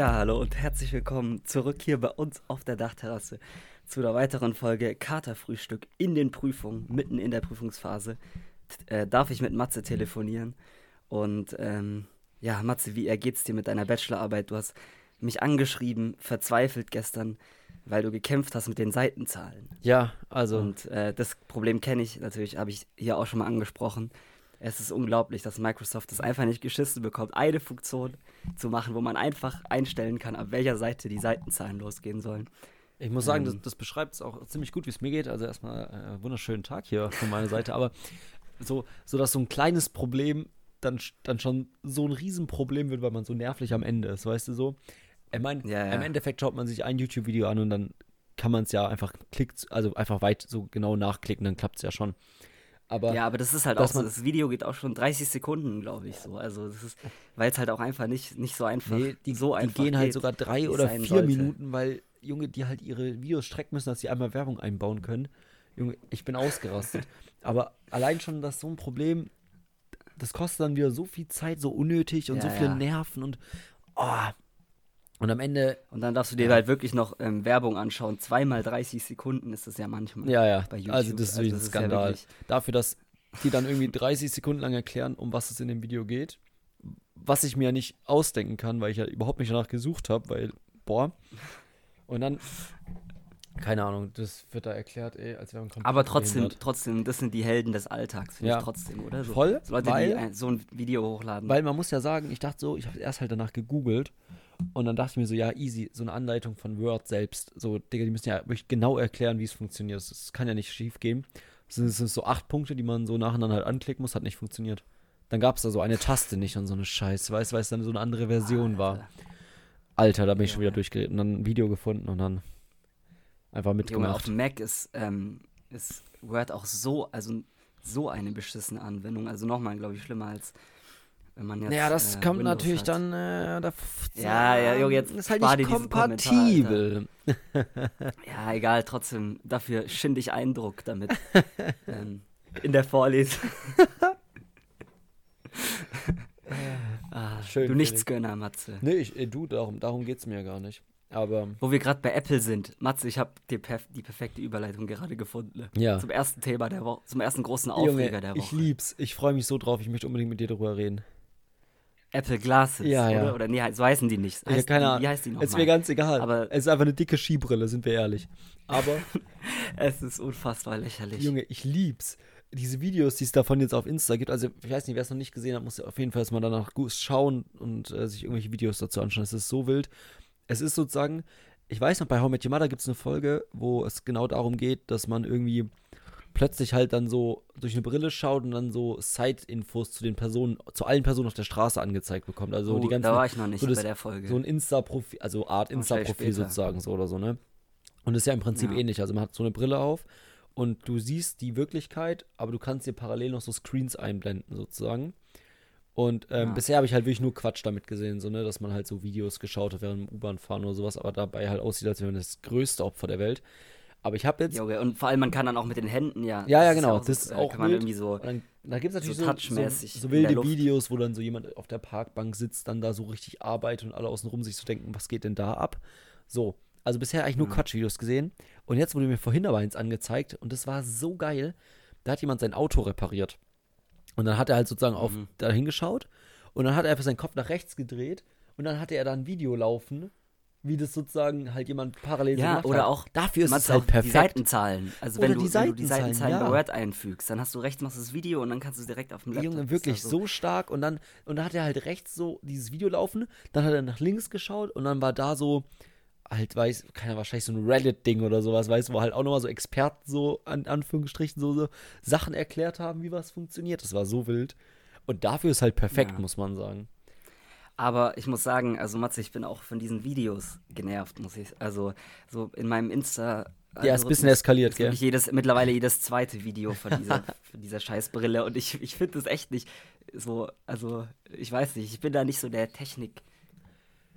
Ja, hallo und herzlich willkommen zurück hier bei uns auf der Dachterrasse zu einer weiteren Folge Katerfrühstück in den Prüfungen, mitten in der Prüfungsphase. Äh, darf ich mit Matze telefonieren? Und ähm, ja, Matze, wie ergeht's dir mit deiner Bachelorarbeit? Du hast mich angeschrieben, verzweifelt gestern, weil du gekämpft hast mit den Seitenzahlen. Ja, also. Und äh, das Problem kenne ich natürlich, habe ich hier auch schon mal angesprochen. Es ist unglaublich, dass Microsoft es einfach nicht geschissen bekommt, eine Funktion zu machen, wo man einfach einstellen kann, ab welcher Seite die Seitenzahlen losgehen sollen. Ich muss sagen, ähm, das, das beschreibt es auch ziemlich gut, wie es mir geht. Also erstmal äh, wunderschönen Tag hier von meiner Seite. Aber so, so dass so ein kleines Problem dann, dann schon so ein Riesenproblem wird, weil man so nervlich am Ende ist, weißt du so? Ich meine, ja, ja. im Endeffekt schaut man sich ein YouTube-Video an und dann kann man es ja einfach klickt, also einfach weit so genau nachklicken, dann klappt es ja schon. Aber ja, aber das ist halt auch so, das Video geht auch schon 30 Sekunden, glaube ich, so. Also das ist, weil es halt auch einfach nicht, nicht so einfach nee, die, so einfach die gehen halt sogar drei oder vier sollte. Minuten, weil Junge, die halt ihre Videos strecken müssen, dass sie einmal Werbung einbauen können. Junge, ich bin ausgerastet. aber allein schon das so ein Problem, das kostet dann wieder so viel Zeit, so unnötig und ja, so viele ja. Nerven und oh, und am Ende. Und dann darfst du dir ja. halt wirklich noch ähm, Werbung anschauen. Zweimal 30 Sekunden ist das ja manchmal. Ja, ja. Bei YouTube. Also das ist also, ein Skandal. Ja Dafür, dass die dann irgendwie 30 Sekunden lang erklären, um was es in dem Video geht. Was ich mir ja nicht ausdenken kann, weil ich ja überhaupt nicht danach gesucht habe, weil, boah. Und dann, keine Ahnung, das wird da erklärt, ey, als wäre komplett Aber trotzdem, behindert. trotzdem, das sind die Helden des Alltags, finde ja. ich trotzdem, oder? So, Voll. So Leute, weil, die so ein Video hochladen. Weil man muss ja sagen, ich dachte so, ich habe erst halt danach gegoogelt und dann dachte ich mir so, ja, easy, so eine Anleitung von Word selbst. So, Digga, die müssen ja wirklich genau erklären, wie es funktioniert. Das kann ja nicht schief gehen. Das sind, das sind so acht Punkte, die man so nacheinander halt anklicken muss, hat nicht funktioniert. Dann gab es da so eine Taste nicht und so eine Scheiße, weißt du, weil es dann so eine andere Version war. Alter, da bin ich schon wieder durchgeritten. Dann ein Video gefunden und dann einfach mitgemacht. Junge, auf dem Mac ist, ähm, ist Word auch so, also so eine beschissene Anwendung. Also nochmal, glaube ich, schlimmer als wenn man jetzt, ja, das äh, kommt Windows natürlich hat. dann. Äh, da, ja, ja, jo, jetzt ist halt nicht kompatibel. ja, egal, trotzdem. Dafür schinde ich Eindruck damit. ähm, in der Vorlesung. ah, Schön, du Nichtsgönner, Matze. Nee, ich, äh, du, darum, darum geht es mir gar nicht. Aber Wo wir gerade bei Apple sind, Matze, ich habe die, perf die perfekte Überleitung gerade gefunden. Ja. Zum ersten Thema der Woche, zum ersten großen Aufreger Junge, der Woche. Ich lieb's. Ich freue mich so drauf. Ich möchte unbedingt mit dir darüber reden. Apple Glasses, ja, oder? Ja. Oder nee, so heißen die nicht. Heißt keine Ahnung. Wie heißt die noch? Es wäre ganz egal. Aber es ist einfach eine dicke Skibrille, sind wir ehrlich. Aber es ist unfassbar lächerlich. Junge, ich lieb's. Diese Videos, die es davon jetzt auf Insta gibt, also ich weiß nicht, wer es noch nicht gesehen hat, muss auf jeden Fall mal danach schauen und äh, sich irgendwelche Videos dazu anschauen. Es ist so wild. Es ist sozusagen, ich weiß noch, bei How Met Your Mother gibt es eine Folge, wo es genau darum geht, dass man irgendwie plötzlich halt dann so durch eine Brille schaut und dann so Side-Infos zu den Personen, zu allen Personen auf der Straße angezeigt bekommt. Also oh, die ganzen, da war ich noch nicht so das, bei der Folge. So ein Insta-Profil, also Art Insta-Profil sozusagen so oder so, ne? Und ist ja im Prinzip ja. ähnlich. Also man hat so eine Brille auf und du siehst die Wirklichkeit, aber du kannst dir parallel noch so Screens einblenden sozusagen. Und ähm, ja. bisher habe ich halt wirklich nur Quatsch damit gesehen, so, ne, dass man halt so Videos geschaut hat während U-Bahn fahren oder sowas, aber dabei halt aussieht, als wäre man das größte Opfer der Welt. Aber ich habe jetzt. Ja, okay. Und vor allem, man kann dann auch mit den Händen ja. Ja, ja, genau. Das ist auch, kann man irgendwie so. Dann, da gibt es natürlich so, so, so, wilde Videos, wo dann so jemand auf der Parkbank sitzt, dann da so richtig arbeitet und alle außenrum sich so denken, was geht denn da ab? So. Also bisher eigentlich nur mhm. Quatschvideos gesehen. Und jetzt wurde mir vorhin aber eins angezeigt und das war so geil. Da hat jemand sein Auto repariert. Und dann hat er halt sozusagen mhm. auf da hingeschaut und dann hat er einfach seinen Kopf nach rechts gedreht und dann hatte er da ein Video laufen wie das sozusagen halt jemand parallel ja, gemacht oder hat. auch dafür ist es halt perfekt. Die Seitenzahlen. Also wenn, du, die wenn du die Seitenzahlen ja. bei Word einfügst, dann hast du rechts machst du das Video und dann kannst du es direkt auf dem Laptop. Junge, wirklich so. so stark und dann und dann hat er halt rechts so dieses Video laufen, dann hat er nach links geschaut und dann war da so halt weiß, keiner wahrscheinlich so ein Reddit Ding oder sowas, weißt, wo halt auch nochmal so Experten so an Anführungsstrichen so, so Sachen erklärt haben, wie was funktioniert. Das war so wild und dafür ist halt perfekt, ja. muss man sagen. Aber ich muss sagen, also Matze, ich bin auch von diesen Videos genervt, muss ich. Also so in meinem Insta. Ja, ist ein bisschen eskaliert, gell? Jedes, mittlerweile jedes zweite Video von dieser, von dieser Scheißbrille. Und ich, ich finde das echt nicht so, also ich weiß nicht, ich bin da nicht so der Technik.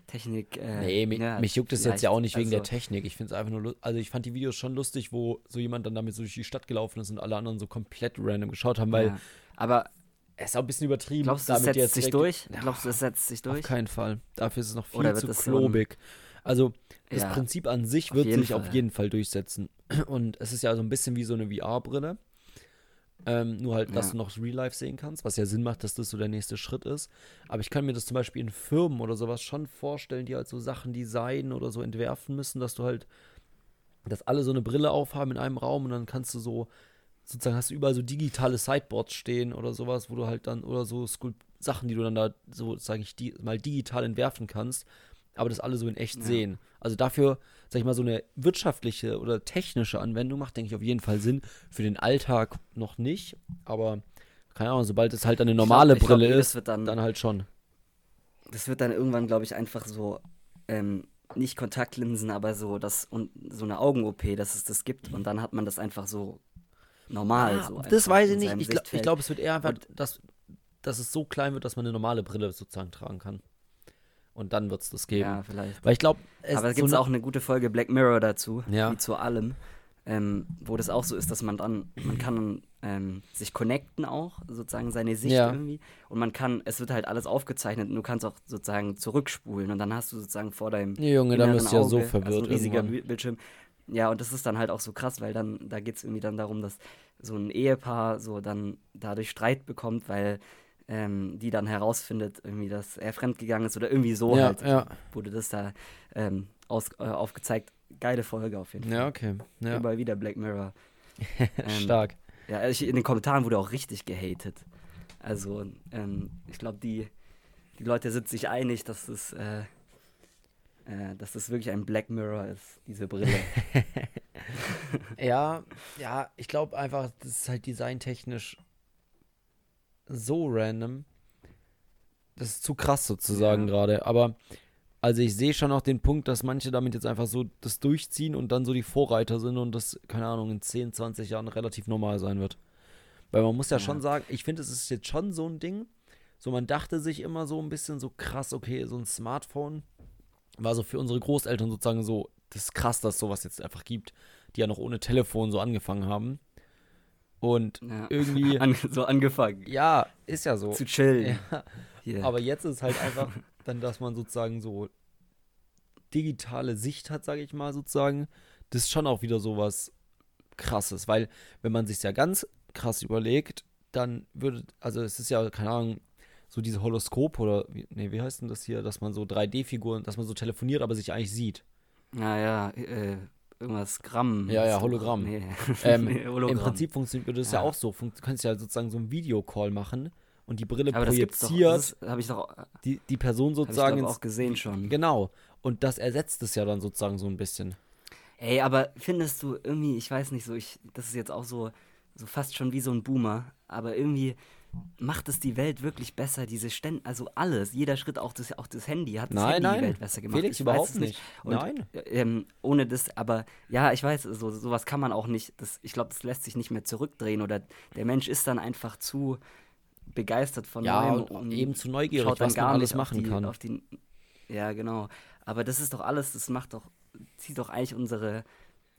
Technik. Äh, nee, mich, ja, mich juckt es jetzt ja auch nicht wegen also, der Technik. Ich finde es einfach nur, also ich fand die Videos schon lustig, wo so jemand dann damit so durch die Stadt gelaufen ist und alle anderen so komplett random geschaut haben, weil. Ja, aber ist auch ein bisschen übertrieben. Glaubst du, das setzt sich durch? Ja, Glaubst du, das setzt sich durch? Auf keinen Fall. Dafür ist es noch viel zu klobig. Also, das ja, Prinzip an sich wird sich Fall. auf jeden Fall durchsetzen. Und es ist ja so ein bisschen wie so eine VR-Brille. Ähm, nur halt, dass ja. du noch Real Life sehen kannst, was ja Sinn macht, dass das so der nächste Schritt ist. Aber ich kann mir das zum Beispiel in Firmen oder sowas schon vorstellen, die halt so Sachen designen oder so entwerfen müssen, dass du halt, dass alle so eine Brille aufhaben in einem Raum und dann kannst du so, sozusagen hast du überall so digitale Sideboards stehen oder sowas, wo du halt dann, oder so Skulp Sachen, die du dann da so, sage ich, die, mal digital entwerfen kannst, aber das alle so in echt ja. sehen. Also dafür, sag ich mal, so eine wirtschaftliche oder technische Anwendung macht, denke ich, auf jeden Fall Sinn. Für den Alltag noch nicht, aber keine Ahnung, sobald es halt eine normale glaub, Brille glaub, ist, dann, dann, halt schon. Das wird dann irgendwann, glaube ich, einfach so, ähm, nicht Kontaktlinsen, aber so das und so eine Augen-OP, dass es das gibt und dann hat man das einfach so normal. Ah, so das weiß ich nicht. Ich, gl ich glaube, es wird eher einfach, dass, dass es so klein wird, dass man eine normale Brille sozusagen tragen kann. Und dann wird es das geben. Ja, vielleicht. Weil ich glaube, Aber es gibt so auch eine gute Folge Black Mirror dazu, ja. wie zu allem, ähm, wo das auch so ist, dass man dann, man kann ähm, sich connecten auch, sozusagen seine Sicht ja. irgendwie. Und man kann, es wird halt alles aufgezeichnet und du kannst auch sozusagen zurückspulen und dann hast du sozusagen vor deinem nee, Junge, dann bist du ja so verwirrt. Also ein riesiger irgendwann. Bildschirm. Ja, und das ist dann halt auch so krass, weil dann, da geht es irgendwie dann darum, dass so ein Ehepaar so dann dadurch Streit bekommt, weil ähm, die dann herausfindet, irgendwie, dass er fremdgegangen ist oder irgendwie so ja, halt ja. wurde das da ähm, aus, äh, aufgezeigt. Geile Folge auf jeden Fall. Ja, okay. Ja. Überall wieder Black Mirror. ähm, Stark. Ja, ich, in den Kommentaren wurde auch richtig gehatet. Also, ähm, ich glaube, die, die Leute sind sich einig, dass das, äh, äh, dass das wirklich ein Black Mirror ist, diese Brille. ja, ja, ich glaube einfach, das ist halt designtechnisch so random. Das ist zu krass sozusagen ja. gerade. Aber also ich sehe schon auch den Punkt, dass manche damit jetzt einfach so das durchziehen und dann so die Vorreiter sind und das, keine Ahnung, in 10, 20 Jahren relativ normal sein wird. Weil man muss ja, ja. schon sagen, ich finde, es ist jetzt schon so ein Ding. So, man dachte sich immer so ein bisschen so krass, okay, so ein Smartphone war so für unsere Großeltern sozusagen so, das ist krass, dass es sowas jetzt einfach gibt, die ja noch ohne Telefon so angefangen haben. Und ja. irgendwie. An, so angefangen. Ja, ist ja so. Zu chillen. Ja. Aber jetzt ist halt einfach dann, dass man sozusagen so digitale Sicht hat, sage ich mal sozusagen. Das ist schon auch wieder so was krasses, weil wenn man sich ja ganz krass überlegt, dann würde, also es ist ja, keine Ahnung, so diese Holoskop oder, nee, wie heißt denn das hier, dass man so 3D-Figuren, dass man so telefoniert, aber sich eigentlich sieht. Naja, äh, irgendwas Gramm. Ja, ja, Hologramm. Nee. Ähm, nee, Hologramm. Im Prinzip funktioniert das ja. ja auch so. du kannst ja sozusagen so einen Videocall machen und die Brille Aber projiziert. habe ich doch. Die, die Person sozusagen. Ich auch gesehen schon. Genau. Und das ersetzt es ja dann sozusagen so ein bisschen. Ey, aber findest du irgendwie, ich weiß nicht so, ich, das ist jetzt auch so, so fast schon wie so ein Boomer, aber irgendwie macht es die Welt wirklich besser, diese Stände, also alles, jeder Schritt, auch das, auch das Handy hat das nein, Handy nein. die Welt besser gemacht. Felix, ich überhaupt nicht. Und, nein. Ähm, ohne das, aber ja, ich weiß, so, sowas kann man auch nicht, das, ich glaube, das lässt sich nicht mehr zurückdrehen oder der Mensch ist dann einfach zu begeistert von ja, Neuem und, eben zu neugierig, schaut was man alles machen die, kann. Die, ja, genau. Aber das ist doch alles, das macht doch, zieht doch eigentlich unsere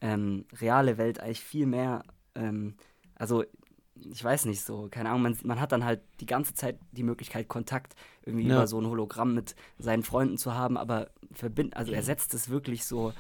ähm, reale Welt eigentlich viel mehr, ähm, also ich weiß nicht so, keine Ahnung, man, man hat dann halt die ganze Zeit die Möglichkeit, Kontakt irgendwie ja. über so ein Hologramm mit seinen Freunden zu haben, aber verbind, also ersetzt es wirklich so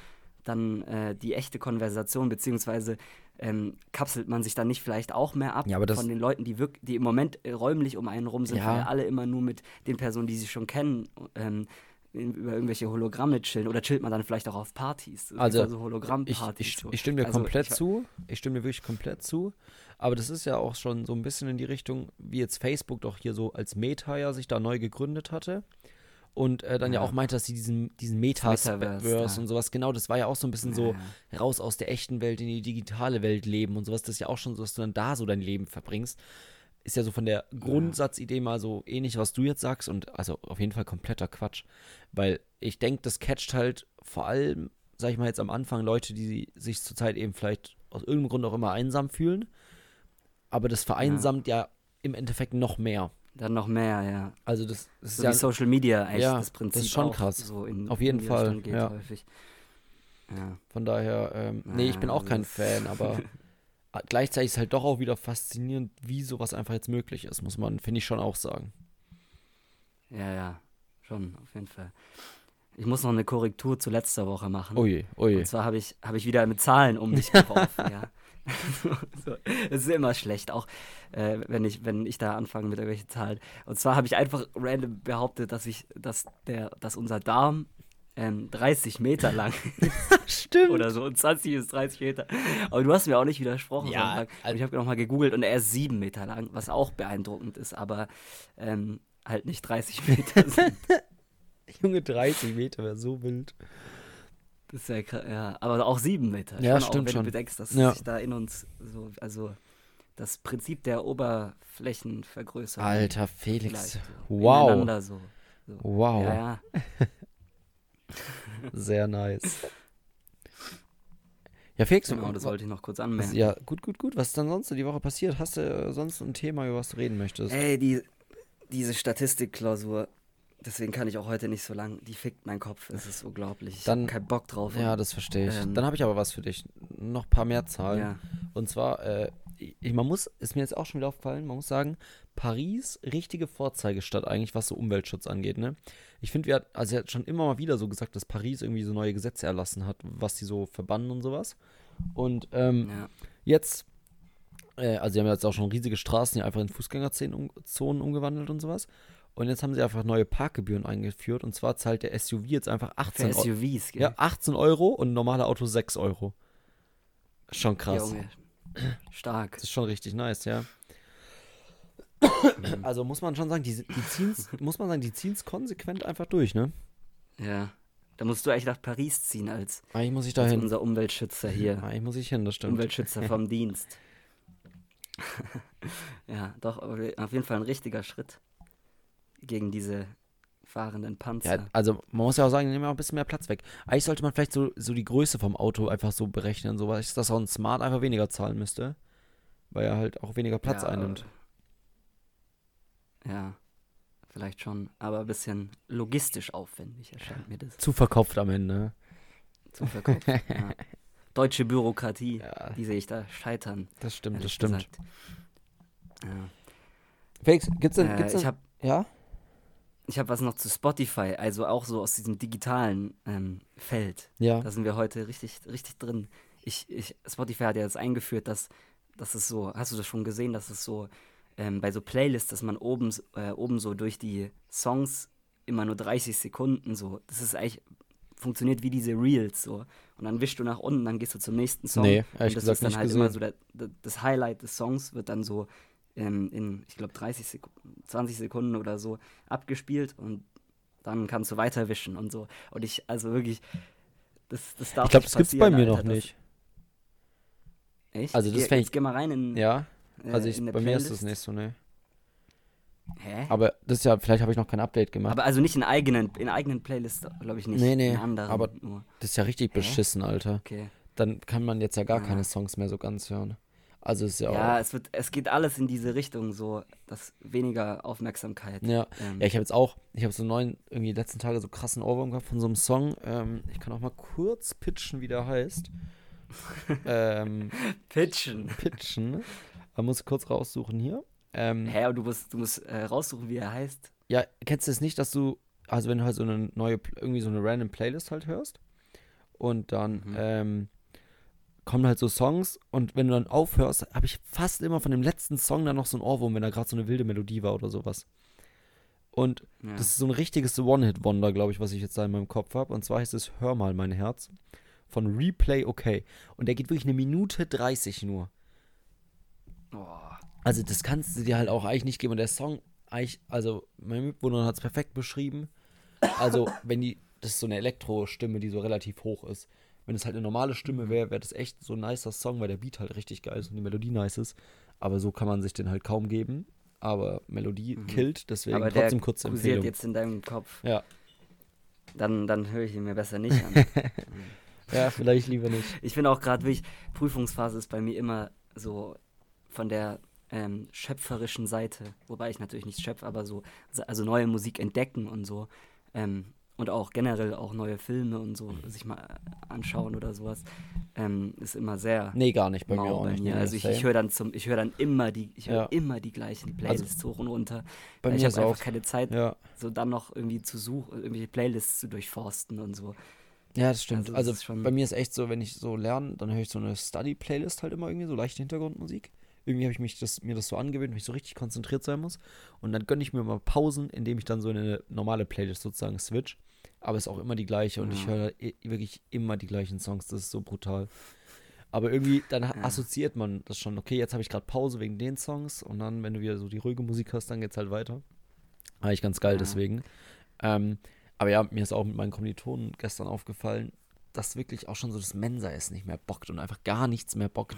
dann äh, die echte Konversation, beziehungsweise ähm, kapselt man sich dann nicht vielleicht auch mehr ab ja, von den Leuten, die, wirklich, die im Moment äh, räumlich um einen rum sind, ja. weil alle immer nur mit den Personen, die sie schon kennen, ähm, über irgendwelche Hologramme chillen oder chillt man dann vielleicht auch auf Partys? Also, also Hologrammpartys. Ich, ich, ich, stimme dir also, komplett ich, zu. Ich stimme dir wirklich komplett zu. Aber das ist ja auch schon so ein bisschen in die Richtung, wie jetzt Facebook doch hier so als Meta ja sich da neu gegründet hatte. Und äh, dann ja. ja. auch meinte, dass sie diesen, diesen Metaverse ja. und sowas, genau, das war ja auch so ein bisschen ja. so raus aus der echten Welt in die digitale Welt leben und sowas. Das ist ja auch schon so, dass du dann da so dein Leben verbringst ist ja so von der Grundsatzidee mal so ähnlich, was du jetzt sagst und also auf jeden Fall kompletter Quatsch, weil ich denke, das catcht halt vor allem, sag ich mal jetzt am Anfang, Leute, die sich zurzeit eben vielleicht aus irgendeinem Grund auch immer einsam fühlen, aber das vereinsamt ja, ja im Endeffekt noch mehr. Dann noch mehr, ja. Also das, das ist so ja wie Social Media eigentlich ja, das Prinzip. Das ist schon krass. So in, Auf jeden Fall. Ja. Ja. Von daher, ähm, nee, ich bin auch kein Fan, aber gleichzeitig ist halt doch auch wieder faszinierend, wie sowas einfach jetzt möglich ist, muss man, finde ich schon auch sagen. Ja, ja, schon, auf jeden Fall. Ich muss noch eine Korrektur zu letzter Woche machen. Oje, oje. Und zwar habe ich, hab ich wieder mit Zahlen um mich geworfen, ja. so, das ist immer schlecht, auch äh, wenn, ich, wenn ich da anfange mit irgendwelchen Zahlen. Und zwar habe ich einfach random behauptet, dass ich, dass der, dass unser Darm ähm, 30 Meter lang Stimmt. Oder so, und 20 bis 30 Meter. Aber du hast mir auch nicht widersprochen. Ja. Also ich habe nochmal gegoogelt und er ist 7 Meter lang, was auch beeindruckend ist, aber ähm, halt nicht 30 Meter sind. Junge, 30 Meter wäre so wild. Das ist ja krass, ja. Aber auch 7 Meter. Ja, stimmt auch, wenn schon. du bedenkst, dass ja. sich da in uns so, also das Prinzip der Oberflächenvergrößerung. Alter, Felix. Wow. So, so. Wow. Ja, ja. Sehr nice. Ja, Felix, genau, das wollte ich noch kurz anmerken. Ja, gut, gut, gut. Was ist dann sonst die Woche passiert? Hast du sonst ein Thema, über was du reden möchtest? Ey, die, diese Statistikklausur, deswegen kann ich auch heute nicht so lang, die fickt meinen Kopf. Es ist unglaublich. Ich habe keinen Bock drauf. Ja, das verstehe ich. Ähm, dann habe ich aber was für dich. Noch ein paar mehr Zahlen. Ja. Und zwar, äh, man muss, ist mir jetzt auch schon wieder aufgefallen, man muss sagen, Paris, richtige Vorzeigestadt eigentlich, was so Umweltschutz angeht, ne? Ich finde, wir hat, also er hat schon immer mal wieder so gesagt, dass Paris irgendwie so neue Gesetze erlassen hat, was sie so verbannen und sowas. Und ähm, ja. jetzt, äh, also sie haben jetzt auch schon riesige Straßen hier einfach in Fußgängerzonen um, umgewandelt und sowas. Und jetzt haben sie einfach neue Parkgebühren eingeführt. Und zwar zahlt der SUV jetzt einfach 18 Euro. SUVs, gell? Ja, 18 Euro und normale Auto 6 Euro. Schon krass. Junge. Stark. Das ist schon richtig nice, ja. also muss man schon sagen, die, die ziehen's, muss man sagen, die ziehen es konsequent einfach durch, ne? Ja. Da musst du eigentlich nach Paris ziehen als, eigentlich muss ich dahin. als unser Umweltschützer hier. Eigentlich muss ich hin, das stimmt. Umweltschützer vom Dienst. ja, doch, auf jeden Fall ein richtiger Schritt gegen diese fahrenden Panzer. Ja, also man muss ja auch sagen, nehmen wir auch ein bisschen mehr Platz weg. Eigentlich sollte man vielleicht so, so die Größe vom Auto einfach so berechnen, so was, dass auch ein Smart einfach weniger zahlen müsste. Weil er halt auch weniger Platz ja, einnimmt. Ja, vielleicht schon, aber ein bisschen logistisch aufwendig erscheint mir das. Zu verkopft am Ende. Zu verkopft, ja. Deutsche Bürokratie, ja. die sehe ich da scheitern. Das stimmt, das stimmt. Gesagt. Ja. Felix, gibt's denn, äh, gibt's denn, ich hab, ja? Ich habe was noch zu Spotify, also auch so aus diesem digitalen ähm, Feld. Ja. Da sind wir heute richtig, richtig drin. Ich, ich, Spotify hat ja jetzt eingeführt, dass, dass es so, hast du das schon gesehen, dass es so ähm, bei so Playlists, dass man oben, äh, oben so durch die Songs immer nur 30 Sekunden so, das ist eigentlich, funktioniert wie diese Reels so. Und dann wischst du nach unten, dann gehst du zum nächsten Song. Nee, ehrlich und das gesagt, ist dann nicht halt gesehen. immer so, der, der, das Highlight des Songs wird dann so in, in ich glaube, 30 Sekunden, 20 Sekunden oder so abgespielt und dann kannst du weiterwischen und so. Und ich, also wirklich, das, das darf Ich glaube, das gibt's bei mir Alter, noch das- nicht. Echt? Also das Geh- fänd ich- jetzt geh mal rein in. Ja, äh, also ich, bei eine mir ist das Playlist. nicht so, ne. Hä? Aber das ist ja, vielleicht habe ich noch kein Update gemacht. Aber also nicht in eigenen, in eigenen Playlists, glaube ich nicht. Nee, nee, in anderen aber- nur. das ist ja richtig Hä? beschissen, Alter. Okay. Dann kann man jetzt ja gar Ah. keine Songs mehr so ganz hören. Also ist ja, Ja, auch. es wird, es geht alles in diese Richtung, so, dass weniger Aufmerksamkeit. Ja. Ähm, Ja, ich habe jetzt auch, ich habe so neuen, irgendwie die letzten Tage so krassen Ohrwurm gehabt von so einem Song. Ähm, ich kann auch mal kurz pitchen, wie der heißt. ähm, Pitchen. pitchen. Man muss kurz raussuchen hier. Ähm, Hä, und du musst, du musst äh, raussuchen, wie er heißt. Ja, kennst du es nicht, dass du, also wenn du halt so eine neue, irgendwie so eine random Playlist halt hörst und dann Mhm. ähm, kommen halt so Songs und wenn du dann aufhörst, habe ich fast immer von dem letzten Song dann noch so ein Ohrwurm, wenn da gerade so eine wilde Melodie war oder sowas. Und Ja. das ist so ein richtiges One-Hit-Wonder, glaube ich, was ich jetzt da in meinem Kopf habe. Und zwar heißt es Hör mal, mein Herz von Replay Okay. Und der geht wirklich eine Minute 30 nur. oh, Also das kannst du dir halt auch eigentlich nicht geben. Und der Song, eigentlich, also mein Mitbewohner hat es perfekt beschrieben. Also wenn die, das ist so eine Elektro-Stimme, die so relativ hoch ist. Wenn es halt eine normale Stimme wäre, wäre das echt so ein nicer Song, weil der Beat halt richtig geil ist und die Melodie nice ist. Aber so kann man sich den halt kaum geben. Aber Melodie killt, deswegen aber der trotzdem kurze kursiert Empfehlung. jetzt in deinem Kopf. Ja. Dann, dann höre ich ihn mir besser nicht an. ja, vielleicht lieber nicht. Ich finde auch gerade wirklich, Prüfungsphase ist bei mir immer so von der ähm, schöpferischen Seite, wobei ich natürlich nicht schöpfe, aber so, also neue Musik entdecken und so. Ähm, und auch generell auch neue Filme und so sich mal anschauen oder sowas. ähm, ist immer sehr. Nee, gar nicht bei mir auch bei nicht. Mir. Also ich, ich höre dann zum, ich höre dann immer die, ich höre ja. immer die gleichen also Playlists also, hoch und runter. Bei mir ich habe einfach keine Zeit, ja. so dann noch irgendwie zu suchen, irgendwelche Playlists zu durchforsten und so. Ja, das stimmt. Also, also bei mir ist echt so, wenn ich so lerne, dann höre ich so eine Study-Playlist halt immer irgendwie, so leichte Hintergrundmusik. Irgendwie habe ich mich das, mir das so angewöhnt, wenn ich so richtig konzentriert sein muss. Und dann gönne ich mir mal Pausen, indem ich dann so eine normale Playlist sozusagen switch. Aber es ist auch immer die gleiche und ja. ich höre wirklich immer die gleichen Songs. Das ist so brutal. Aber irgendwie, dann ja. assoziiert man das schon. Okay, jetzt habe ich gerade Pause wegen den Songs und dann, wenn du wieder so die ruhige Musik hast, dann geht es halt weiter. Eigentlich ganz geil ja. deswegen. Ähm, aber ja, mir ist auch mit meinen Kommilitonen gestern aufgefallen, dass wirklich auch schon so das Mensa-Essen nicht mehr bockt und einfach gar nichts mehr bockt.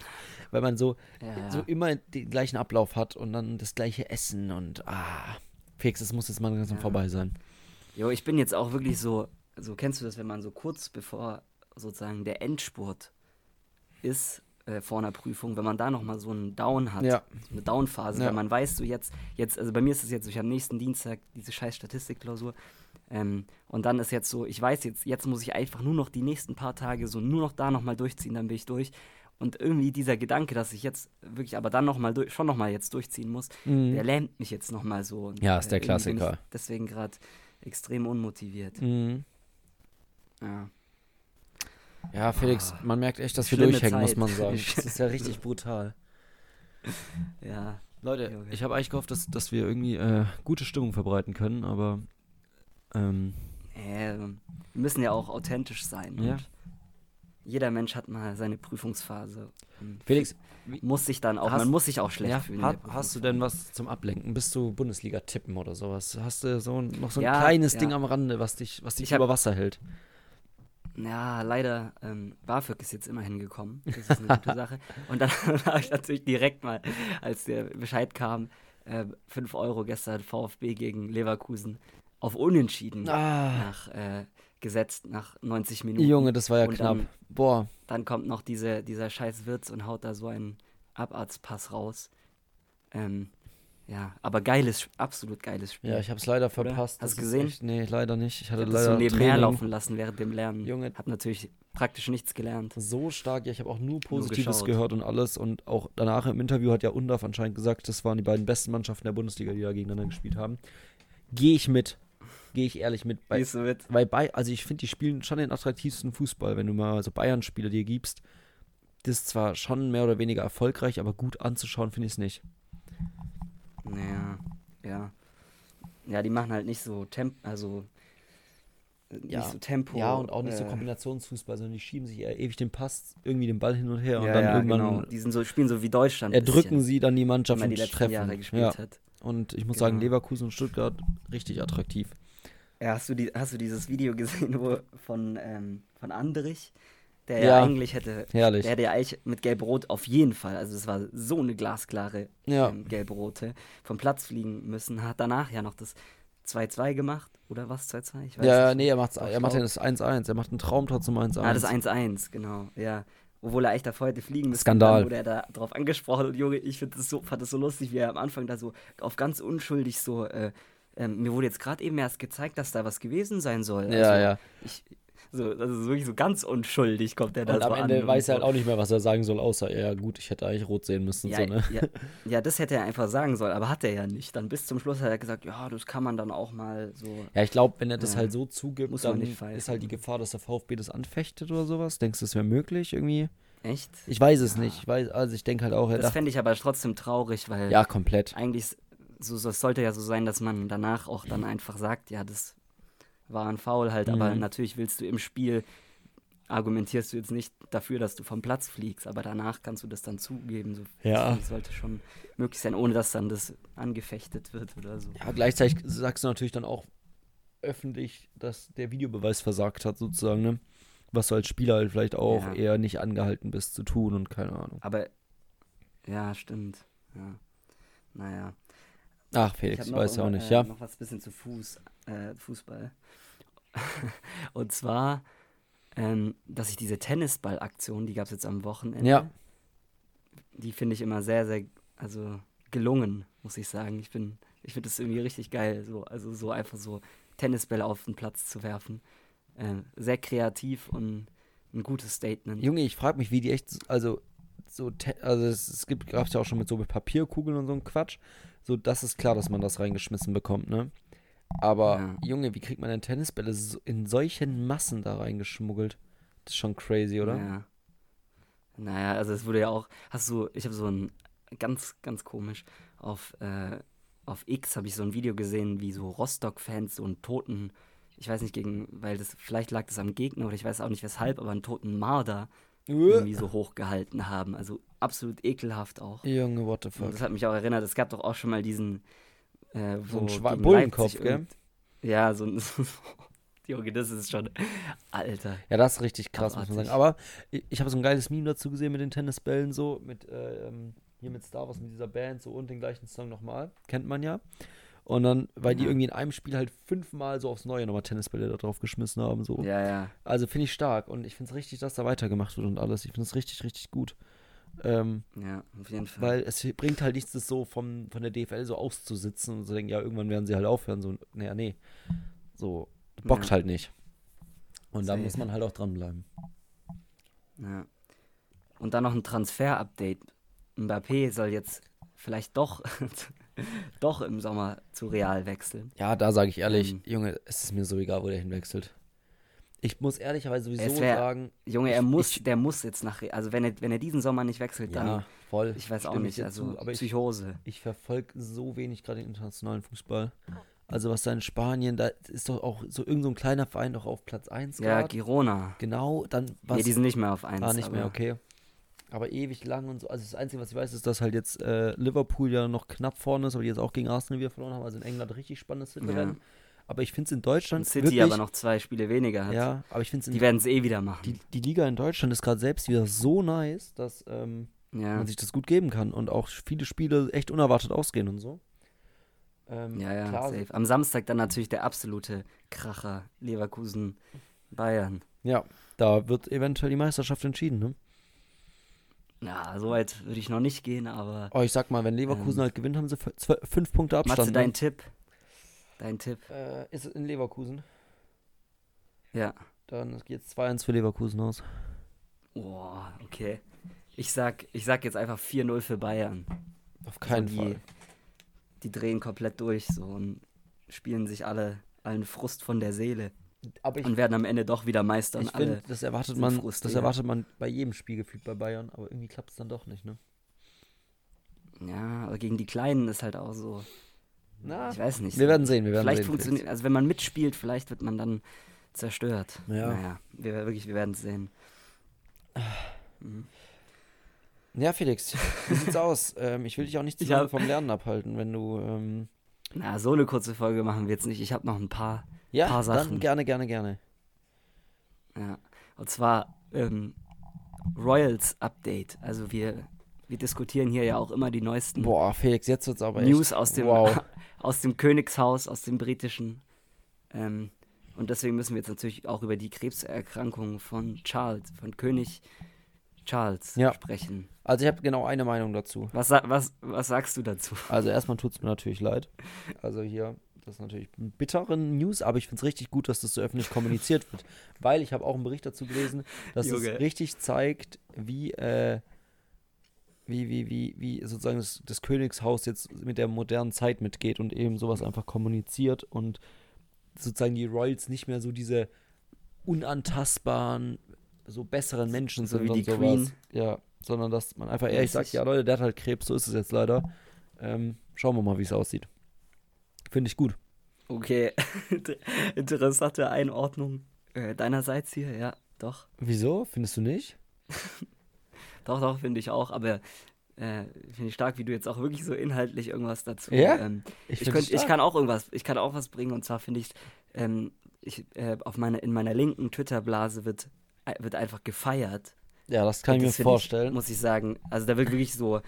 Weil man so, ja. so immer den gleichen Ablauf hat und dann das gleiche Essen und ah, fix, es muss jetzt mal langsam ja. vorbei sein. Jo, ich bin jetzt auch wirklich so, so kennst du das, wenn man so kurz bevor sozusagen der Endspurt ist, äh, vor einer Prüfung, wenn man da nochmal so einen Down hat, ja. so eine Down-Phase, ja. weil man weiß, so jetzt, jetzt, also bei mir ist es jetzt so, ich habe nächsten Dienstag diese scheiß Statistikklausur ähm, und dann ist jetzt so, ich weiß jetzt, jetzt muss ich einfach nur noch die nächsten paar Tage so nur noch da nochmal durchziehen, dann bin ich durch. Und irgendwie dieser Gedanke, dass ich jetzt wirklich aber dann nochmal schon nochmal jetzt durchziehen muss, mhm. der lähmt mich jetzt nochmal so. Und, ja, ist der äh, Klassiker. deswegen gerade extrem unmotiviert. Mhm. Ja. Ja, Felix, oh, man merkt echt, dass wir durchhängen, Zeit. muss man sagen. Das ist ja richtig brutal. Ja. Leute, okay. ich habe eigentlich gehofft, dass, dass wir irgendwie äh, gute Stimmung verbreiten können, aber ähm, äh, wir müssen ja auch authentisch sein. Ja. Jeder Mensch hat mal seine Prüfungsphase. Felix, muss sich dann auch, hast, man muss sich auch schlecht ja, fühlen. Hat, hast du denn was zum Ablenken? Bist du Bundesliga tippen oder sowas? Hast du so noch so ein ja, kleines ja. Ding am Rande, was dich, was dich hab, über Wasser hält? Ja, leider, ähm, BAföG ist jetzt immer hingekommen. Das ist eine gute Sache. Und dann habe ich natürlich direkt mal, als der Bescheid kam, äh, 5 Euro gestern VfB gegen Leverkusen auf Unentschieden ah. nach, äh, gesetzt nach 90 Minuten. Junge, das war ja und knapp. Dann, Boah. Dann kommt noch diese, dieser scheiß Wirtz und haut da so einen Abarztpass raus. Ähm, ja, aber geiles, absolut geiles Spiel. Ja, ich habe es leider verpasst. Hast du gesehen? Echt, nee, leider nicht. Ich hatte ich leider so nebenher laufen lassen während dem Lernen. Junge, hab natürlich praktisch nichts gelernt. So stark, ja, ich habe auch nur Positives nur gehört und alles und auch danach im Interview hat ja Undaf anscheinend gesagt, das waren die beiden besten Mannschaften der Bundesliga, die da gegeneinander gespielt haben. Gehe ich mit gehe ich ehrlich mit. Bei, Gehst du mit? Weil bei, also ich finde, die spielen schon den attraktivsten Fußball, wenn du mal so Bayern-Spieler dir gibst. Das ist zwar schon mehr oder weniger erfolgreich, aber gut anzuschauen finde ich es nicht. Naja, ja. Ja, die machen halt nicht so Temp, also ja, nicht so Tempo. Ja, und auch nicht äh, so Kombinationsfußball, sondern die schieben sich ewig den Pass, irgendwie den Ball hin und her ja, und dann ja, irgendwann. Genau. Die sind so, spielen so wie Deutschland. Erdrücken sie dann die Mannschaft und die letzten treffen. Jahre gespielt ja. hat. Und ich muss genau. sagen, Leverkusen und Stuttgart richtig attraktiv. Ja, hast du, die, hast du dieses Video gesehen wo, von, ähm, von Andrich? Der ja, ja eigentlich hätte, herrlich. der hätte ja eigentlich mit Gelb-Rot auf jeden Fall, also es war so eine glasklare ja. ähm, Gelb-Rote, vom Platz fliegen müssen. Hat danach ja noch das 2-2 gemacht, oder was 2-2? Ja, nicht. nee, er, macht's, er macht ja das 1-1, er macht einen Traum trotzdem 1-1. Ah, das 1-1, genau, ja. Obwohl er echt davor hätte fliegen müssen. Skandal. Dann wurde er da drauf angesprochen und Junge, ich das so, fand das so lustig, wie er am Anfang da so auf ganz unschuldig so äh, ähm, mir wurde jetzt gerade eben erst gezeigt, dass da was gewesen sein soll. Ja, also, ja. Ich, so, also wirklich so ganz unschuldig kommt er da so am Ende weiß er halt auch nicht mehr, was er sagen soll, außer, ja gut, ich hätte eigentlich rot sehen müssen. Ja, so, ne? ja, ja, das hätte er einfach sagen sollen, aber hat er ja nicht. Dann bis zum Schluss hat er gesagt, ja, das kann man dann auch mal so. Ja, ich glaube, wenn er das ja, halt so zugibt, dann ist halt die Gefahr, dass der VfB das anfechtet oder sowas. Denkst du, das wäre möglich irgendwie? Echt? Ich weiß es ja. nicht. Ich weiß, also ich denke halt auch. Das fände ich aber trotzdem traurig, weil. Ja, komplett. Eigentlich so, so, es sollte ja so sein, dass man danach auch dann einfach sagt, ja, das war ein Foul halt, mhm. aber natürlich willst du im Spiel, argumentierst du jetzt nicht dafür, dass du vom Platz fliegst, aber danach kannst du das dann zugeben. So, ja. Das sollte schon möglich sein, ohne dass dann das angefechtet wird oder so. Ja, gleichzeitig sagst du natürlich dann auch öffentlich, dass der Videobeweis versagt hat, sozusagen, ne? Was du als Spieler halt vielleicht auch ja. eher nicht angehalten bist zu tun und keine Ahnung. Aber, ja, stimmt. Ja. Naja. Ach, Felix, ich weiß ja auch nicht, äh, ja. noch was bisschen zu Fuß, äh, Fußball. und zwar, ähm, dass ich diese Tennisball-Aktion, die gab es jetzt am Wochenende, ja. die finde ich immer sehr, sehr, also gelungen, muss ich sagen. Ich bin, ich finde das irgendwie richtig geil, so, also so einfach so Tennisbälle auf den Platz zu werfen. Äh, sehr kreativ und ein gutes Statement. Junge, ich frage mich, wie die echt, also so, also es, es gibt, gab es ja auch schon mit so mit Papierkugeln und so einem Quatsch. So, das ist klar, dass man das reingeschmissen bekommt, ne? Aber, ja. Junge, wie kriegt man denn Tennisbälle in solchen Massen da reingeschmuggelt? Das ist schon crazy, oder? Ja. Naja, also es wurde ja auch, hast du, ich habe so ein, ganz, ganz komisch, auf, äh, auf X habe ich so ein Video gesehen, wie so Rostock-Fans so einen toten, ich weiß nicht gegen, weil das, vielleicht lag das am Gegner oder ich weiß auch nicht weshalb, aber einen toten Marder irgendwie so hochgehalten haben. Also absolut ekelhaft auch. Junge, what the fuck. Und das hat mich auch erinnert, es gab doch auch schon mal diesen äh, so ein Schwa Bullenkopf, gell? Ja, so ein Junge, das ist schon. Alter. Ja, das ist richtig krass, Abartig. muss man sagen. Aber ich, ich habe so ein geiles Meme dazu gesehen mit den Tennisbällen, so, mit, äh, ähm, hier mit Star Wars, mit dieser Band, so und den gleichen Song nochmal. Kennt man ja. Und dann, weil die irgendwie in einem Spiel halt fünfmal so aufs Neue nochmal Tennisbälle da drauf geschmissen haben. So. Ja, ja. Also finde ich stark und ich finde es richtig, dass da weitergemacht wird und alles. Ich finde es richtig, richtig gut. Ähm, ja, auf jeden Fall. Weil es bringt halt nichts, das so vom, von der DFL so auszusitzen und zu denken, ja, irgendwann werden sie halt aufhören. So, naja, nee. So, bockt ja. halt nicht. Und da muss man halt auch dranbleiben. Ja. Und dann noch ein Transfer-Update. Mbappé soll jetzt vielleicht doch doch im Sommer zu Real wechseln. Ja, da sage ich ehrlich, ähm, Junge, es ist mir so egal, wo der hinwechselt. Ich muss ehrlicherweise sowieso wär, sagen. Junge, er muss, ich, der muss jetzt nach Real. Also wenn er, wenn er diesen Sommer nicht wechselt, dann. Ja, voll. Ich weiß auch nicht, also zu, aber Psychose. Ich, ich verfolge so wenig gerade den internationalen Fußball. Also was da in Spanien, da ist doch auch so irgendein so kleiner Verein doch auf Platz 1 Ja, grad. Girona. Genau, dann was. Nee, die sind nicht mehr auf 1. Ah, nicht mehr, okay aber ewig lang und so. Also das Einzige, was ich weiß, ist, dass halt jetzt äh, Liverpool ja noch knapp vorne ist, aber die jetzt auch gegen Arsenal wieder verloren haben. Also in England richtig spannendes Titelrennen. Ja. Aber ich finde es in Deutschland. Und City wirklich, aber noch zwei Spiele weniger hat. Ja, aber ich finde Die werden es eh wieder machen. Die, die, Liga in Deutschland ist gerade selbst wieder so nice, dass ähm, ja. man sich das gut geben kann und auch viele Spiele echt unerwartet ausgehen und so. Ähm, ja, ja, klar, safe. Am Samstag dann natürlich der absolute Kracher Leverkusen Bayern. Ja, da wird eventuell die Meisterschaft entschieden, ne? Ja, so weit würde ich noch nicht gehen, aber. Oh, ich sag mal, wenn Leverkusen ähm, halt gewinnt, haben sie fünf Punkte Abstand. Matze, dein ne? Tipp. Dein Tipp. Äh, ist es in Leverkusen? Ja. Dann geht es 2-1 für Leverkusen aus. Boah, okay. Ich sag, ich sag jetzt einfach 4-0 für Bayern. Auf keinen also die, Fall. Die drehen komplett durch so und spielen sich alle allen Frust von der Seele aber ich, und werden am Ende doch wieder Meister. Ich finde, das erwartet man, das erwartet man bei jedem Spiel gefühlt bei Bayern, aber irgendwie klappt es dann doch nicht, ne? Ja, aber gegen die Kleinen ist halt auch so. Na, ich weiß nicht. Wir werden sehen, wir werden vielleicht sehen. Funktioniert, also wenn man mitspielt, vielleicht wird man dann zerstört. Ja. Naja, wir, wirklich, wir werden es sehen. Mhm. Ja, Felix, wie sieht's aus? Ähm, ich will dich auch nicht zu lange vom Lernen abhalten, wenn du. Ähm Na, so eine kurze Folge machen wir jetzt nicht. Ich habe noch ein paar ja, paar Sachen. dann gerne, gerne, gerne. Ja, und zwar ähm, Royals Update. Also wir, wir diskutieren hier ja auch immer die neuesten Boah, Felix, jetzt wird's aber News echt. aus dem, wow. aus dem Königshaus, aus dem britischen. Ähm, und deswegen müssen wir jetzt natürlich auch über die Krebserkrankung von Charles, von König Charles ja. sprechen. Also ich habe genau eine Meinung dazu. Was, was, was sagst du dazu? Also erstmal tut es mir natürlich leid. Also hier das ist natürlich bitteren News, aber ich finde es richtig gut, dass das so öffentlich kommuniziert wird. Weil ich habe auch einen Bericht dazu gelesen, dass es richtig zeigt, wie, äh, wie, wie, wie, wie sozusagen das, das, Königshaus jetzt mit der modernen Zeit mitgeht und eben sowas einfach kommuniziert und sozusagen die Royals nicht mehr so diese unantastbaren, so besseren Menschen so sind wie die sowas. Queen. Ja, sondern dass man einfach ehrlich sagt, ja Leute, der hat halt Krebs, so ist es jetzt leider. Ähm, schauen wir mal, wie es aussieht. Finde ich gut. Okay, interessante Einordnung äh, deinerseits hier, ja, doch. Wieso? Findest du nicht? doch, doch, finde ich auch, aber äh, finde ich stark, wie du jetzt auch wirklich so inhaltlich irgendwas dazu. Ja? Ähm, ich, ich, könnt, ich kann auch irgendwas, ich kann auch was bringen und zwar finde ähm, ich, äh, auf meine, in meiner linken Twitter-Blase wird, wird einfach gefeiert. Ja, das kann und ich mir vorstellen. Ich, muss ich sagen. Also da wird wirklich so,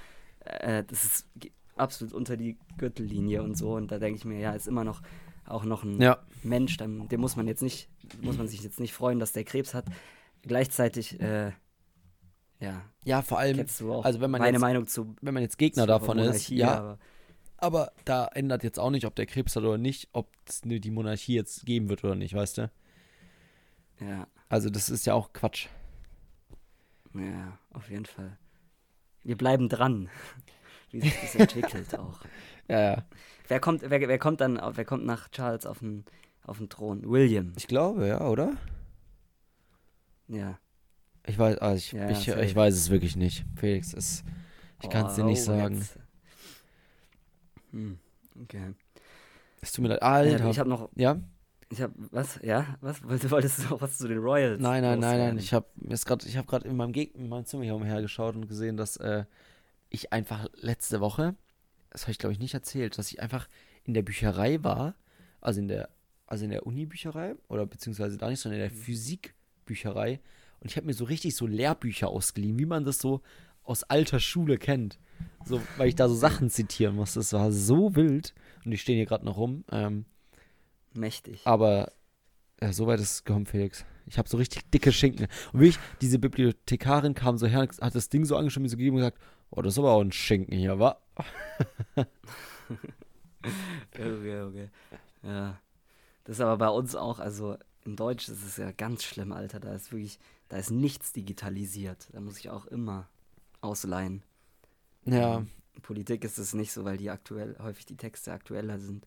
äh, das ist absolut unter die Gürtellinie und so. Und da denke ich mir, ja, ist immer noch auch noch ein ja. Mensch, dem, dem muss man jetzt nicht, muss man sich jetzt nicht freuen, dass der Krebs hat. Gleichzeitig, äh, ja. Ja, vor allem, also wenn man meine jetzt, Meinung zu, wenn man jetzt Gegner davon ist, ja. Aber, aber, da ändert jetzt auch nicht, ob der Krebs hat oder nicht, ob es die Monarchie jetzt geben wird oder nicht, weißt du? Ja. Also das ist ja auch Quatsch. Ja, auf jeden Fall. Wir bleiben dran, wie sich das entwickelt auch. Ja, ja. Wer kommt, wer, wer kommt dann, wer kommt nach Charles auf den, auf den Thron? William. Ich glaube, ja, oder? Ja. Ich weiß, also ich, ja, ich, ich, weiß es wirklich nicht. Felix, es, ich kann es dir nicht oh, sagen. Hm, okay. Es tut mir leid. Alter. Ich habe noch. Ja? Ich habe was? Ja? Was? Wolltest du noch was zu den Royals? Nein, nein, nein, nein. Ich habe jetzt gerade, ich habe gerade in meinem Geg in meinem Zimmer hier umhergeschaut und gesehen, dass äh, ich einfach letzte Woche, das habe ich glaube ich nicht erzählt, dass ich einfach in der Bücherei war, also in der, also in der Uni-Bücherei oder beziehungsweise da nicht, sondern in der mhm. Physikbücherei und ich habe mir so richtig so Lehrbücher ausgeliehen, wie man das so aus alter Schule kennt. So, weil ich da so Sachen zitieren muss. Das war so wild. Und die stehen hier gerade noch rum. Ähm, Mächtig. Aber ja, so weit ist es gekommen, Felix. Ich habe so richtig dicke Schinken. Und wie ich, diese Bibliothekarin kam so her und hat das Ding so angeschaut, mir so gegeben und gesagt, oh, das ist aber auch ein Schinken hier, wa? okay, okay. Ja. Das ist aber bei uns auch, also in Deutsch ist es ja ganz schlimm, Alter. Da ist wirklich, da ist nichts digitalisiert. Da muss ich auch immer ausleihen. Ja. Ähm, Politik ist es nicht so, weil die aktuell häufig die Texte aktueller sind.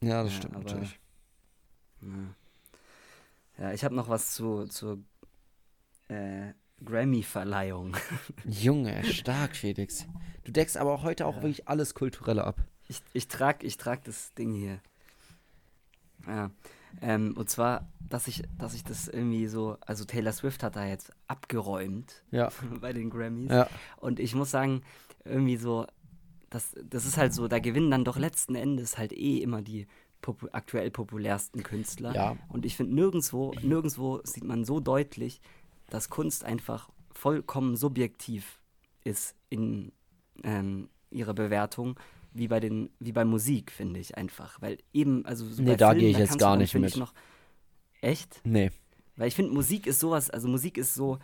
Ja, das ja, stimmt natürlich. Ja, ja ich habe noch was zu, zur äh, Grammy-Verleihung. Junge, stark, Felix. Du deckst aber heute auch ja. wirklich alles Kulturelle ab. Ich, ich trage ich trag das Ding hier. Ja. Ähm, und zwar, dass ich, dass ich das irgendwie so, also Taylor Swift hat da jetzt abgeräumt ja. bei den Grammys. Ja. Und ich muss sagen, irgendwie so, das, das ist halt so, da gewinnen dann doch letzten Endes halt eh immer die popu aktuell populärsten Künstler. Ja. Und ich finde, nirgendwo, nirgendwo sieht man so deutlich, dass Kunst einfach vollkommen subjektiv ist in ähm, ihrer Bewertung, wie bei den, wie bei Musik, finde ich einfach. Weil eben, also so Nee, da gehe ich jetzt gar nicht mit. Noch, echt? Nee. Weil ich finde, Musik ist sowas, also Musik ist so,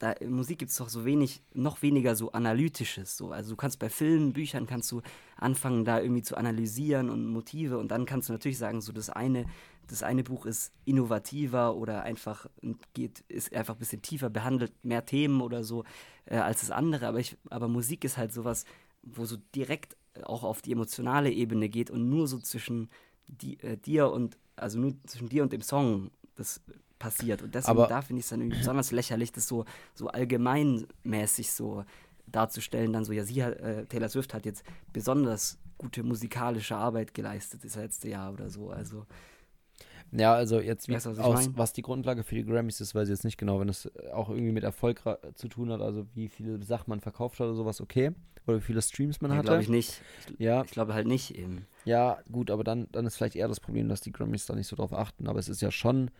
da, in Musik gibt es doch so wenig, noch weniger so Analytisches. So. Also du kannst bei Filmen, Büchern kannst du anfangen, da irgendwie zu analysieren und Motive und dann kannst du natürlich sagen, so das eine, das eine Buch ist innovativer oder einfach geht, ist einfach ein bisschen tiefer, behandelt mehr Themen oder so äh, als das andere. Aber ich, aber Musik ist halt sowas, wo so direkt auch auf die emotionale Ebene geht und nur so zwischen die, äh, dir und, also nur zwischen dir und dem Song das passiert. Und deswegen, Aber da finde ich es dann irgendwie besonders lächerlich, das so, so allgemeinmäßig so darzustellen, dann so, ja, sie hat, äh, Taylor Swift hat jetzt besonders gute musikalische Arbeit geleistet das letzte Jahr oder so. Also ja, also jetzt wie weißt was, aus, was, die Grundlage für die Grammys ist, weiß ich jetzt nicht genau, wenn es auch irgendwie mit Erfolg zu tun hat, also wie viele Sachen man verkauft hat oder sowas, okay. Oder wie viele Streams man ja, hatte. glaube ich nicht. Ich, ja. Ich glaube halt nicht eben. Ja, gut, aber dann, dann ist vielleicht eher das Problem, dass die Grammys da nicht so drauf achten. Aber es ist ja schon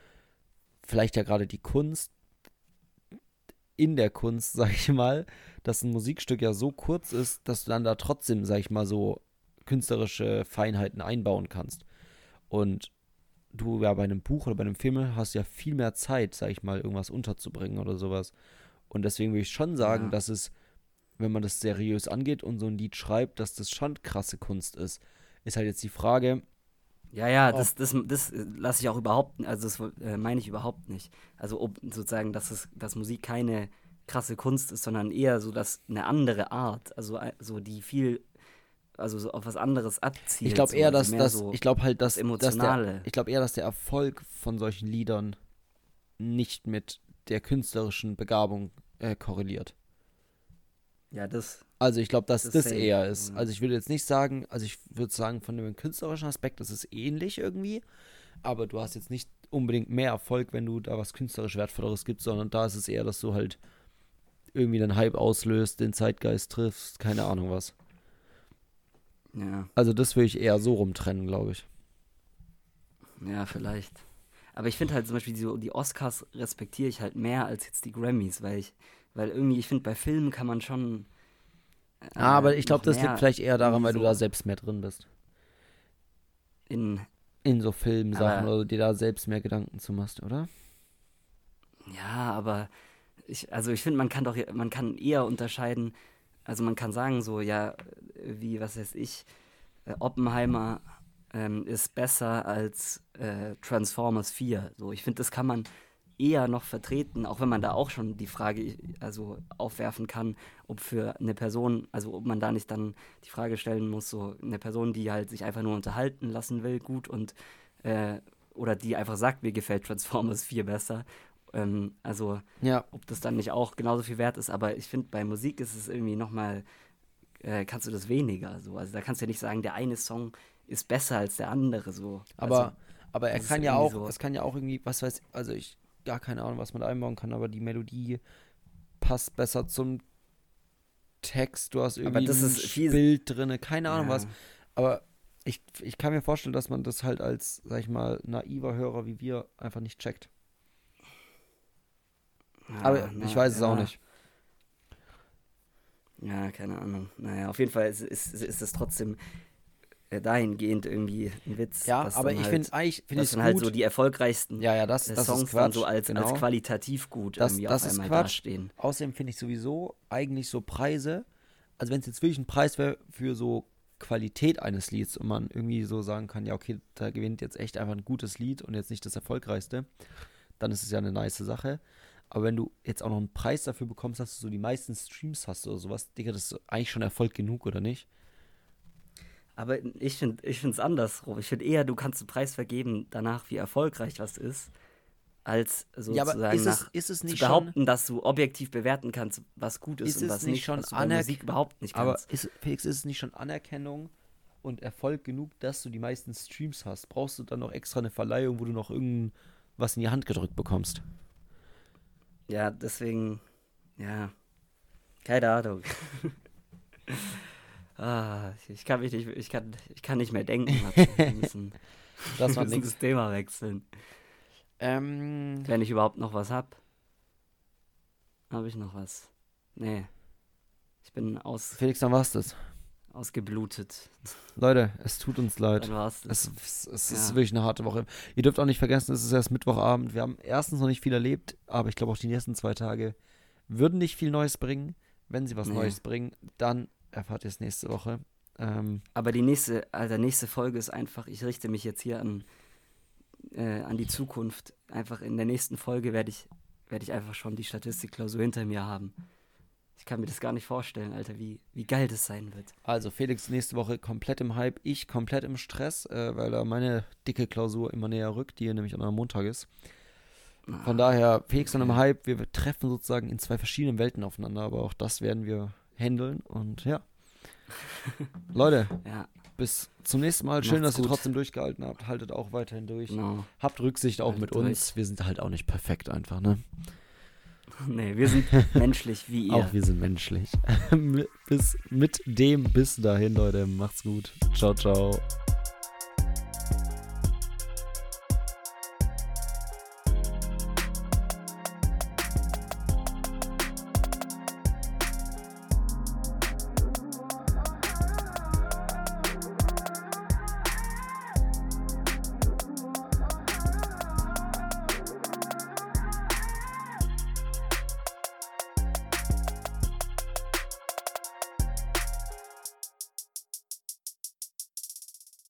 vielleicht ja gerade die Kunst in der Kunst, sag ich mal, dass ein Musikstück ja so kurz ist, dass du dann da trotzdem, sag ich mal, so künstlerische Feinheiten einbauen kannst. Und du ja bei einem Buch oder bei einem Film hast ja viel mehr Zeit, sag ich mal, irgendwas unterzubringen oder sowas. Und deswegen würde ich schon sagen, ja. dass es, wenn man das seriös angeht und so ein Lied schreibt, dass das schon krasse Kunst ist. Ist halt jetzt die Frage. Ja, ja, das, das, das lasse ich auch überhaupt, also das äh, meine ich überhaupt nicht. Also ob, sozusagen, dass, es, dass Musik keine krasse Kunst ist, sondern eher so, dass eine andere Art, also äh, so die viel also so auf was anderes abzielt. Ich glaube eher, dass das, so ich glaube halt, dass, emotionale. Dass der, ich glaube eher, dass der Erfolg von solchen Liedern nicht mit der künstlerischen Begabung äh, korreliert. Ja, das. Also ich glaube, dass das, das eher ist. Also ich würde jetzt nicht sagen, also ich würde sagen, von dem künstlerischen Aspekt ist es ähnlich irgendwie, aber du hast jetzt nicht unbedingt mehr Erfolg, wenn du da was künstlerisch Wertvolleres gibst, sondern da ist es eher, dass du halt irgendwie den Hype auslöst, den Zeitgeist triffst, keine Ahnung was. Ja. Also das würde ich eher so rumtrennen, glaube ich. Ja, vielleicht. Aber ich finde halt zum Beispiel die, die Oscars respektiere ich halt mehr als jetzt die Grammys, weil ich, weil irgendwie, ich finde, bei Filmen kann man schon. Äh, ah, aber ich glaube, das liegt vielleicht eher daran, weil so du da selbst mehr drin bist. In. In so Filmsachen oder dir da selbst mehr Gedanken zu machst, oder? Ja, aber ich, also ich finde, man kann doch, man kann eher unterscheiden, also man kann sagen so, ja, wie, was weiß ich, äh, Oppenheimer ähm, ist besser als äh, Transformers 4. So, ich finde, das kann man eher noch vertreten, auch wenn man da auch schon die Frage also aufwerfen kann, ob für eine Person, also ob man da nicht dann die Frage stellen muss, so eine Person, die halt sich einfach nur unterhalten lassen will, gut und äh, oder die einfach sagt, mir gefällt Transformers 4 besser. Ähm, also ja. ob das dann nicht auch genauso viel wert ist, aber ich finde, bei Musik ist es irgendwie nochmal, äh, kannst du das weniger so. Also da kannst du ja nicht sagen, der eine Song ist besser als der andere so. Aber, also, aber er kann ja auch, so. es kann ja auch irgendwie, was weiß also ich, gar keine Ahnung, was man einbauen kann, aber die Melodie passt besser zum Text, du hast irgendwie ein Bild drin, keine Ahnung ja. was. Aber ich, ich kann mir vorstellen, dass man das halt als, sag ich mal, naiver Hörer wie wir einfach nicht checkt. Ja, Aber na, ich weiß es ja. auch nicht. Ja, keine Ahnung. Naja, auf jeden Fall ist, ist, ist es trotzdem dahingehend irgendwie ein Witz. Ja, aber ich halt, finde eigentlich finde ich halt so die erfolgreichsten ja, ja, das, das Songs ist Quatsch, so als, genau. als qualitativ gut das, irgendwie das auf einmal ist Quatsch. dastehen. Außerdem finde ich sowieso eigentlich so Preise, also wenn es jetzt wirklich ein Preis wäre für so Qualität eines Lieds und man irgendwie so sagen kann, ja, okay, da gewinnt jetzt echt einfach ein gutes Lied und jetzt nicht das erfolgreichste, dann ist es ja eine nice Sache. Aber wenn du jetzt auch noch einen Preis dafür bekommst, dass du so die meisten Streams hast oder sowas, Digga, das ist eigentlich schon Erfolg genug, oder nicht? Aber ich finde es andersrum. Ich finde eher, du kannst einen Preis vergeben danach, wie erfolgreich was ist, als sozusagen ja, ist es, ist es zu behaupten, schon, dass du objektiv bewerten kannst, was gut ist, ist und was nicht, schon was Musik überhaupt nicht kannst. Aber ist, Felix, ist es nicht schon Anerkennung und Erfolg genug, dass du die meisten Streams hast? Brauchst du dann noch extra eine Verleihung, wo du noch irgendwas in die Hand gedrückt bekommst? Ja, deswegen, ja, keine Ahnung. ah, ich kann mich nicht, ich kann, ich kann nicht mehr denken. Wir müssen, das war das Thema wechseln. Ähm, Wenn ich überhaupt noch was hab. Habe ich noch was? Nee. Ich bin aus. Felix, dann war's das. Ausgeblutet. Leute, es tut uns leid. Dann war's das. Es, es ja. ist wirklich eine harte Woche. Ihr dürft auch nicht vergessen, es ist erst Mittwochabend. Wir haben erstens noch nicht viel erlebt, aber ich glaube auch die nächsten zwei Tage würden nicht viel Neues bringen. Wenn sie was nee. Neues bringen, dann erfahrt ihr es nächste Woche. Ähm, aber die nächste, Alter, nächste Folge ist einfach, ich richte mich jetzt hier an äh, an die Zukunft. Einfach in der nächsten Folge werde ich, werd ich einfach schon die Statistikklausur hinter mir haben. Ich kann mir das gar nicht vorstellen, Alter, wie, wie geil das sein wird. Also Felix nächste Woche komplett im Hype, ich komplett im Stress, äh, weil da meine dicke Klausur immer näher rückt, die nämlich an einem Montag ist. Von daher, Felix okay. dann im Hype, wir treffen sozusagen in zwei verschiedenen Welten aufeinander, aber auch das werden wir handeln und ja. Leute, ja. Bis zum nächsten Mal. Schön, Macht's dass gut. ihr trotzdem durchgehalten habt. Haltet auch weiterhin durch. No. Habt Rücksicht auch Haltet mit durch. uns. Wir sind halt auch nicht perfekt einfach, ne? Nee, wir sind menschlich wie ihr. Auch wir sind menschlich. bis mit dem bis dahin, Leute. Macht's gut. Ciao, ciao.